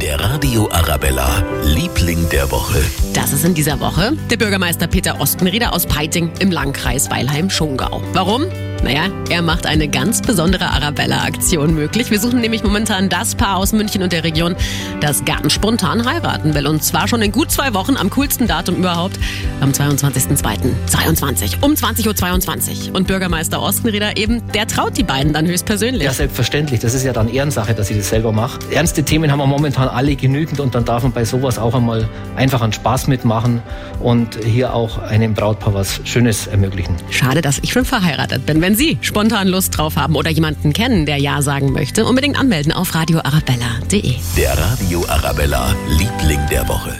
Der Radio Arabella, Liebling der Woche. Das ist in dieser Woche der Bürgermeister Peter Ostenrieder aus Peiting im Landkreis Weilheim-Schongau. Warum? Naja, er macht eine ganz besondere Arabella-Aktion möglich. Wir suchen nämlich momentan das Paar aus München und der Region, das ganz spontan heiraten will. Und zwar schon in gut zwei Wochen, am coolsten Datum überhaupt, am 22.02.22 um 20.22 Uhr. Und Bürgermeister Ostenrieder eben, der traut die beiden dann höchstpersönlich. Ja, selbstverständlich. Das ist ja dann Ehrensache, dass ich das selber mache. Ernste Themen haben wir momentan alle genügend und dann darf man bei sowas auch einmal einfach einen Spaß mitmachen und hier auch einem Brautpaar was Schönes ermöglichen. Schade, dass ich schon verheiratet bin. Wenn Sie spontan Lust drauf haben oder jemanden kennen, der Ja sagen möchte, unbedingt anmelden auf radioarabella.de. Der Radio Arabella, Liebling der Woche.